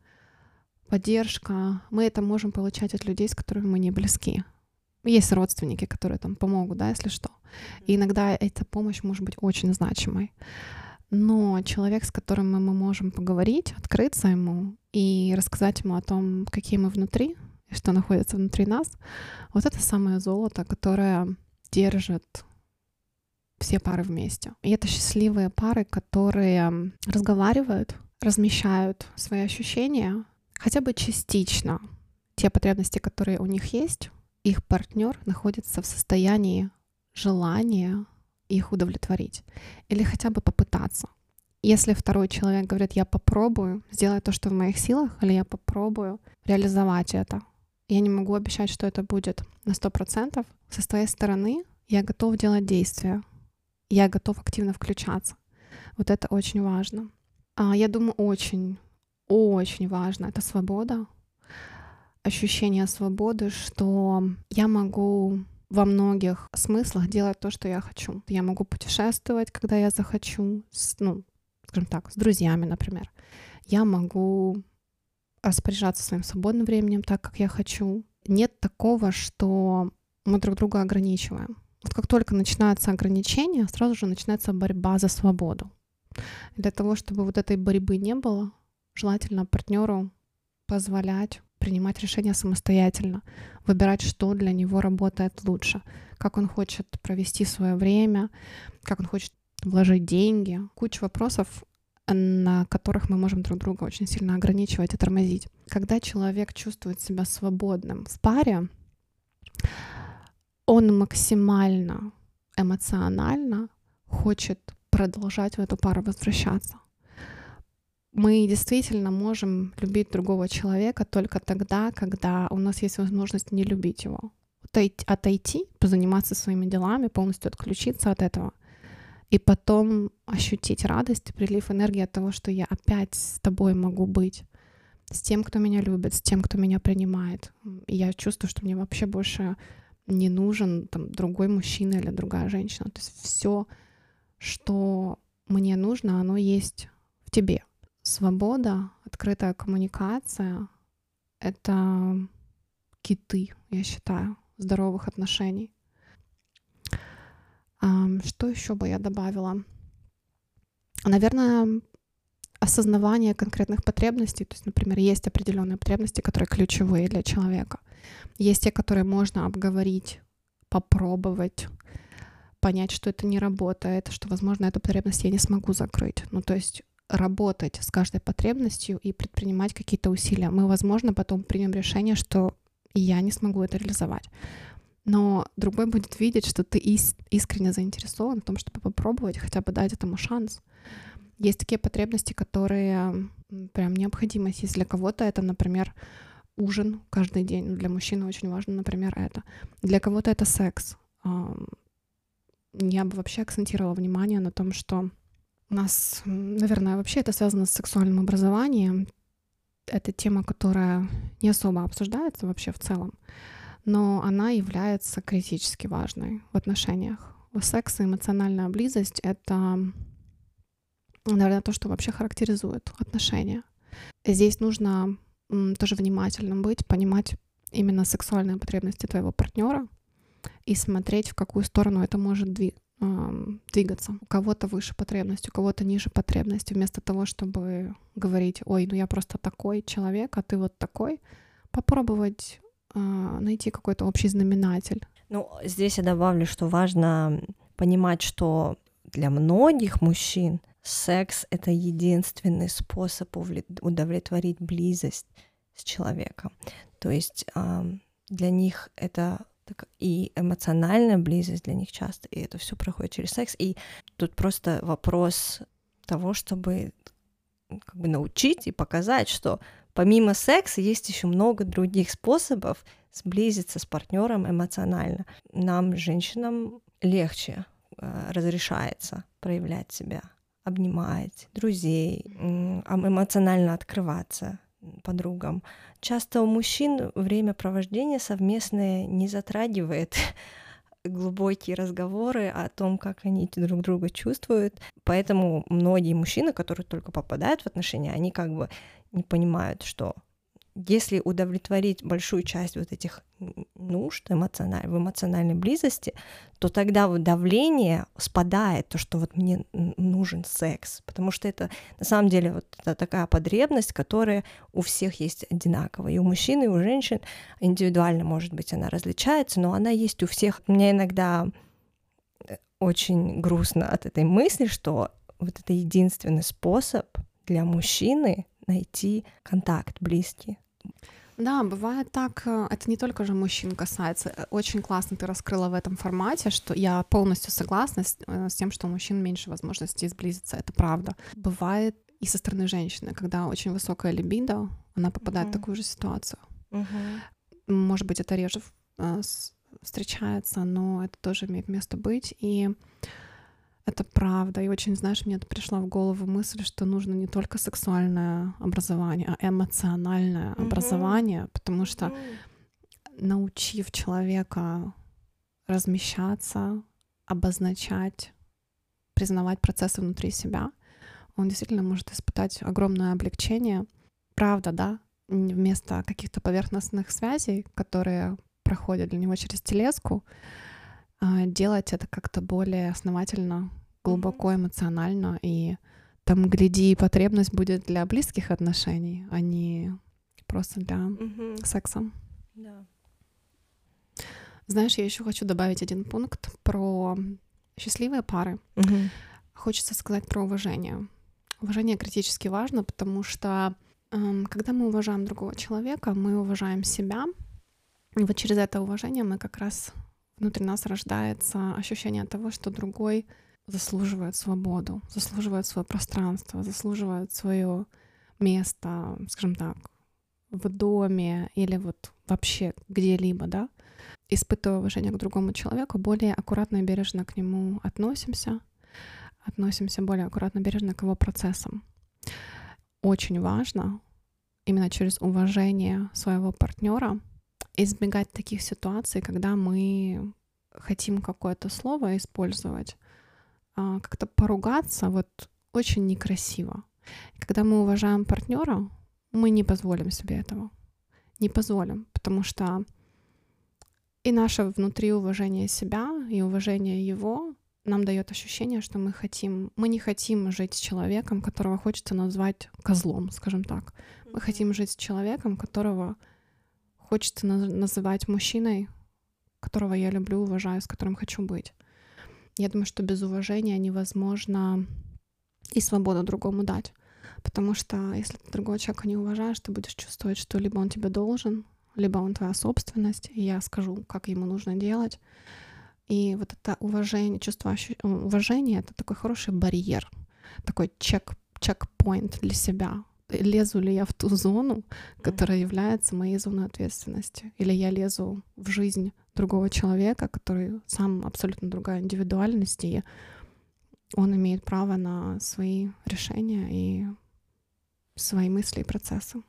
поддержка. Мы это можем получать от людей, с которыми мы не близки. Есть родственники, которые там помогут, да, если что. И иногда эта помощь может быть очень значимой. Но человек, с которым мы можем поговорить, открыться ему и рассказать ему о том, какие мы внутри, что находится внутри нас, вот это самое золото, которое держит все пары вместе. И это счастливые пары, которые разговаривают, размещают свои ощущения, хотя бы частично те потребности, которые у них есть, их партнер находится в состоянии желания их удовлетворить или хотя бы попытаться. Если второй человек говорит, я попробую сделать то, что в моих силах, или я попробую реализовать это, я не могу обещать, что это будет на 100%. Со своей стороны я готов делать действия. Я готов активно включаться. Вот это очень важно. А, я думаю, очень, очень важно. Это свобода. Ощущение свободы, что я могу во многих смыслах делать то, что я хочу. Я могу путешествовать, когда я захочу, с, ну, скажем так, с друзьями, например. Я могу распоряжаться своим свободным временем так, как я хочу. Нет такого, что мы друг друга ограничиваем. Вот как только начинаются ограничения, сразу же начинается борьба за свободу. Для того, чтобы вот этой борьбы не было, желательно партнеру позволять принимать решения самостоятельно, выбирать, что для него работает лучше, как он хочет провести свое время, как он хочет вложить деньги. Куча вопросов, на которых мы можем друг друга очень сильно ограничивать и тормозить. Когда человек чувствует себя свободным в паре, он максимально эмоционально хочет продолжать в эту пару возвращаться. Мы действительно можем любить другого человека только тогда, когда у нас есть возможность не любить его. Отойти, отойти позаниматься своими делами, полностью отключиться от этого. И потом ощутить радость и прилив энергии от того, что я опять с тобой могу быть с тем, кто меня любит, с тем, кто меня принимает. И я чувствую, что мне вообще больше не нужен там другой мужчина или другая женщина. То есть все, что мне нужно, оно есть в тебе. Свобода, открытая коммуникация — это киты, я считаю, здоровых отношений. Что еще бы я добавила? Наверное, осознавание конкретных потребностей. То есть, например, есть определенные потребности, которые ключевые для человека. Есть те, которые можно обговорить, попробовать, понять, что это не работает, что, возможно, эту потребность я не смогу закрыть. Ну, то есть работать с каждой потребностью и предпринимать какие-то усилия. Мы, возможно, потом примем решение, что я не смогу это реализовать. Но другой будет видеть, что ты искренне заинтересован в том, чтобы попробовать, хотя бы дать этому шанс. Есть такие потребности, которые прям необходимость есть. Для кого-то это, например, ужин каждый день. Для мужчины очень важно, например, это. Для кого-то это секс. Я бы вообще акцентировала внимание на том, что у нас, наверное, вообще это связано с сексуальным образованием. Это тема, которая не особо обсуждается вообще в целом, но она является критически важной в отношениях. Секс и эмоциональная близость — это наверное, то, что вообще характеризует отношения. Здесь нужно тоже внимательным быть, понимать именно сексуальные потребности твоего партнера и смотреть, в какую сторону это может двигаться. У кого-то выше потребность, у кого-то ниже потребность. Вместо того, чтобы говорить, ой, ну я просто такой человек, а ты вот такой, попробовать найти какой-то общий знаменатель. Ну, здесь я добавлю, что важно понимать, что для многих мужчин секс — это единственный способ удовлетворить близость с человеком. То есть для них это и эмоциональная близость для них часто, и это все проходит через секс. И тут просто вопрос того, чтобы как бы научить и показать, что помимо секса есть еще много других способов сблизиться с партнером эмоционально. Нам, женщинам, легче э, разрешается проявлять себя обнимать друзей, эмоционально открываться подругам. Часто у мужчин время провождения совместное не затрагивает глубокие разговоры о том, как они друг друга чувствуют. Поэтому многие мужчины, которые только попадают в отношения, они как бы не понимают, что если удовлетворить большую часть вот этих нужд эмоциональ, в эмоциональной близости, то тогда вот давление спадает, то, что вот мне нужен секс, потому что это на самом деле вот это такая потребность, которая у всех есть одинаковая, и у мужчин, и у женщин индивидуально, может быть, она различается, но она есть у всех. Мне иногда э, очень грустно от этой мысли, что вот это единственный способ для мужчины найти контакт близкий. Да, бывает так, э, это не только же мужчин касается. Э, очень классно ты раскрыла в этом формате, что я полностью согласна с, э, с тем, что у мужчин меньше возможностей сблизиться, это правда. Бывает и со стороны женщины, когда очень высокая либидо, она попадает uh-huh. в такую же ситуацию. Uh-huh. Может быть, это реже встречается, но это тоже имеет место быть. И это правда. И очень, знаешь, мне пришла в голову мысль, что нужно не только сексуальное образование, а эмоциональное mm-hmm. образование, потому что mm-hmm. научив человека размещаться, обозначать, признавать процессы внутри себя, он действительно может испытать огромное облегчение. Правда, да, вместо каких-то поверхностных связей, которые проходят для него через телеску, а, делать это как-то более основательно, глубоко эмоционально, и там, гляди, потребность будет для близких отношений, а не просто для mm-hmm. секса. Да. Знаешь, я еще хочу добавить один пункт про счастливые пары. Mm-hmm. Хочется сказать про уважение. Уважение критически важно, потому что эм, когда мы уважаем другого человека, мы уважаем себя. И вот через это уважение мы как раз внутри нас рождается ощущение того, что другой заслуживают свободу, заслуживают свое пространство, заслуживают свое место, скажем так, в доме или вот вообще где-либо, да, испытывая уважение к другому человеку, более аккуратно и бережно к нему относимся, относимся более аккуратно, и бережно к его процессам. Очень важно именно через уважение своего партнера избегать таких ситуаций, когда мы хотим какое-то слово использовать, а, как-то поругаться, вот очень некрасиво. Когда мы уважаем партнера, мы не позволим себе этого. Не позволим, потому что и наше внутри уважение себя и уважение его нам дает ощущение, что мы хотим, мы не хотим жить с человеком, которого хочется назвать козлом, скажем так. Мы хотим жить с человеком, которого хочется называть мужчиной, которого я люблю, уважаю, с которым хочу быть. Я думаю, что без уважения невозможно и свободу другому дать. Потому что если ты другого человека не уважаешь, ты будешь чувствовать, что либо он тебе должен, либо он твоя собственность, и я скажу, как ему нужно делать. И вот это уважение, чувство уважения — это такой хороший барьер, такой чек, чекпоинт для себя. Лезу ли я в ту зону, которая является моей зоной ответственности? Или я лезу в жизнь другого человека, который сам абсолютно другая индивидуальность, и он имеет право на свои решения и свои мысли и процессы.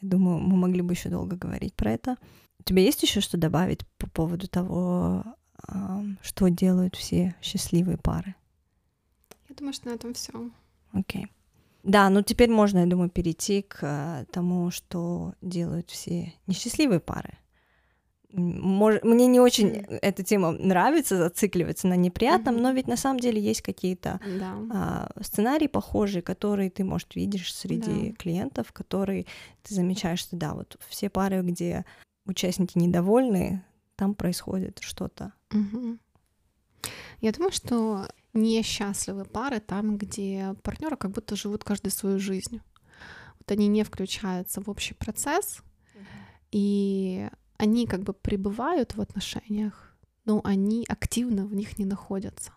Я думаю, мы могли бы еще долго говорить про это. У тебя есть еще что добавить по поводу того, что делают все счастливые пары? Я думаю, что на этом все. Окей. Okay. Да, ну теперь можно, я думаю, перейти к тому, что делают все несчастливые пары. Может, мне не очень эта тема нравится, зацикливаться на неприятном, mm-hmm. но ведь на самом деле есть какие-то да. а, сценарии похожие, которые ты, может, видишь среди да. клиентов, которые ты замечаешь, что да, вот все пары, где участники недовольны, там происходит что-то. Mm-hmm. Я думаю, что несчастливые пары там, где партнеры как будто живут каждый свою жизнь. Вот они не включаются в общий процесс, mm-hmm. и они как бы пребывают в отношениях, но они активно в них не находятся.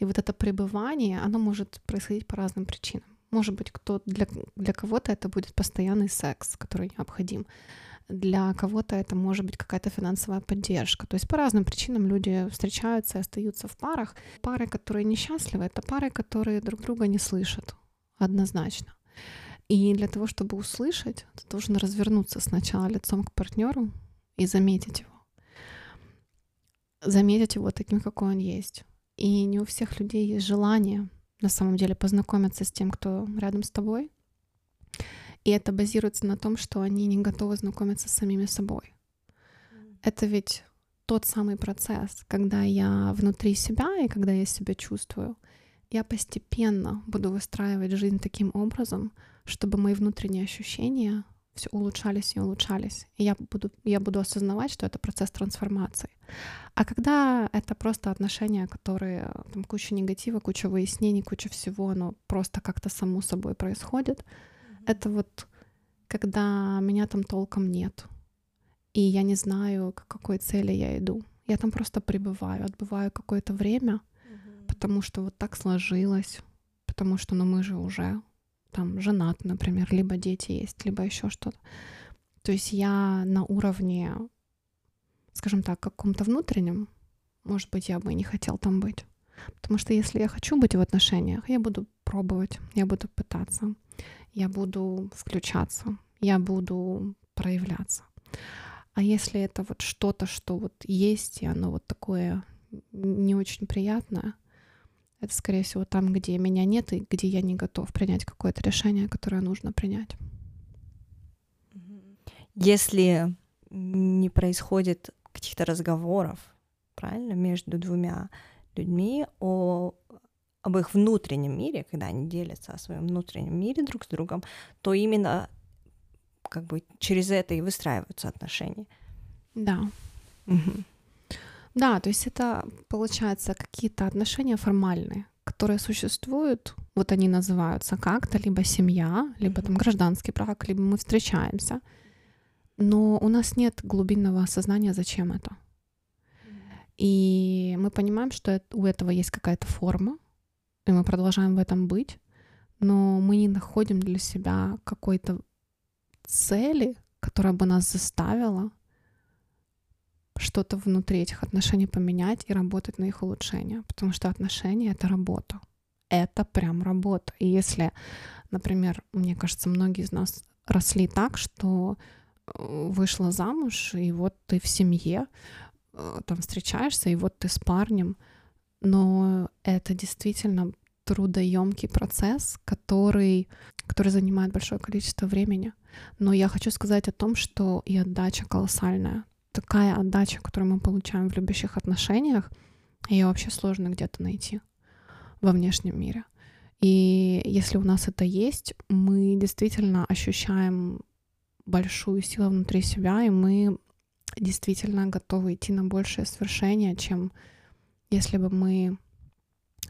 И вот это пребывание, оно может происходить по разным причинам. Может быть, кто для, для кого-то это будет постоянный секс, который необходим. Для кого-то это может быть какая-то финансовая поддержка. То есть по разным причинам люди встречаются и остаются в парах. Пары, которые несчастливы, это пары, которые друг друга не слышат однозначно. И для того, чтобы услышать, ты должен развернуться сначала лицом к партнеру, и заметить его. Заметить его таким, какой он есть. И не у всех людей есть желание на самом деле познакомиться с тем, кто рядом с тобой. И это базируется на том, что они не готовы знакомиться с самими собой. Это ведь тот самый процесс, когда я внутри себя и когда я себя чувствую, я постепенно буду выстраивать жизнь таким образом, чтобы мои внутренние ощущения все улучшались и улучшались. И я буду, я буду осознавать, что это процесс трансформации. А когда это просто отношения, которые там куча негатива, куча выяснений, куча всего, оно просто как-то само собой происходит, mm-hmm. это вот когда меня там толком нет. И я не знаю, к какой цели я иду. Я там просто пребываю, отбываю какое-то время, mm-hmm. потому что вот так сложилось, потому что ну мы же уже там женат, например, либо дети есть, либо еще что-то. То есть я на уровне, скажем так, каком-то внутреннем, может быть, я бы и не хотел там быть. Потому что если я хочу быть в отношениях, я буду пробовать, я буду пытаться, я буду включаться, я буду проявляться. А если это вот что-то, что вот есть, и оно вот такое не очень приятное, это, скорее всего, там, где меня нет и где я не готов принять какое-то решение, которое нужно принять. Если не происходит каких-то разговоров, правильно, между двумя людьми о об их внутреннем мире, когда они делятся о своем внутреннем мире друг с другом, то именно как бы через это и выстраиваются отношения. Да. Угу. Да, то есть это, получается, какие-то отношения формальные, которые существуют, вот они называются как-то, либо семья, либо там гражданский брак, либо мы встречаемся, но у нас нет глубинного осознания, зачем это. И мы понимаем, что у этого есть какая-то форма, и мы продолжаем в этом быть, но мы не находим для себя какой-то цели, которая бы нас заставила что-то внутри этих отношений поменять и работать на их улучшение, потому что отношения — это работа. Это прям работа. И если, например, мне кажется, многие из нас росли так, что э, вышла замуж, и вот ты в семье, э, там встречаешься, и вот ты с парнем, но это действительно трудоемкий процесс, который, который занимает большое количество времени. Но я хочу сказать о том, что и отдача колоссальная. Такая отдача, которую мы получаем в любящих отношениях, ее вообще сложно где-то найти во внешнем мире. И если у нас это есть, мы действительно ощущаем большую силу внутри себя, и мы действительно готовы идти на большее свершение, чем если бы мы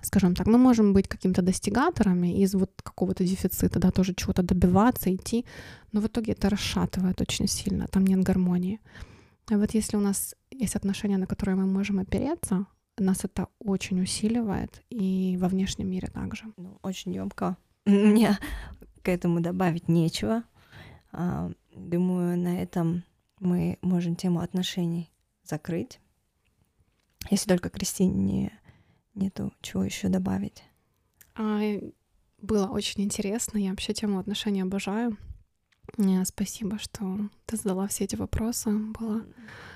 скажем так, мы можем быть какими-то достигаторами из вот какого-то дефицита, да, тоже чего-то добиваться, идти, но в итоге это расшатывает очень сильно, там нет гармонии. А вот если у нас есть отношения, на которые мы можем опереться, нас это очень усиливает, и во внешнем мире также. Ну, очень емко. Мне к этому добавить нечего. А, думаю, на этом мы можем тему отношений закрыть. Если только Кристине нету чего еще добавить. А, было очень интересно. Я вообще тему отношений обожаю. Спасибо, что ты задала все эти вопросы. Было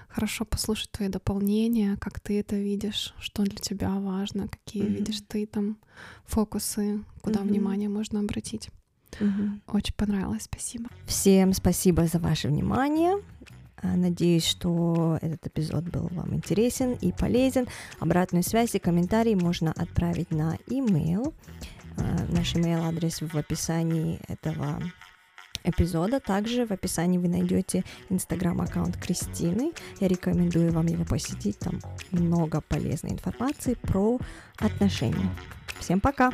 хорошо послушать твои дополнения, как ты это видишь, что для тебя важно, какие mm-hmm. видишь ты там фокусы, куда mm-hmm. внимание можно обратить. Mm-hmm. Очень понравилось, спасибо. Всем спасибо за ваше внимание. А, надеюсь, что этот эпизод был вам интересен и полезен. Обратную связь и комментарии можно отправить на email. А, наш email адрес в описании этого эпизода. Также в описании вы найдете инстаграм-аккаунт Кристины. Я рекомендую вам его посетить. Там много полезной информации про отношения. Всем пока!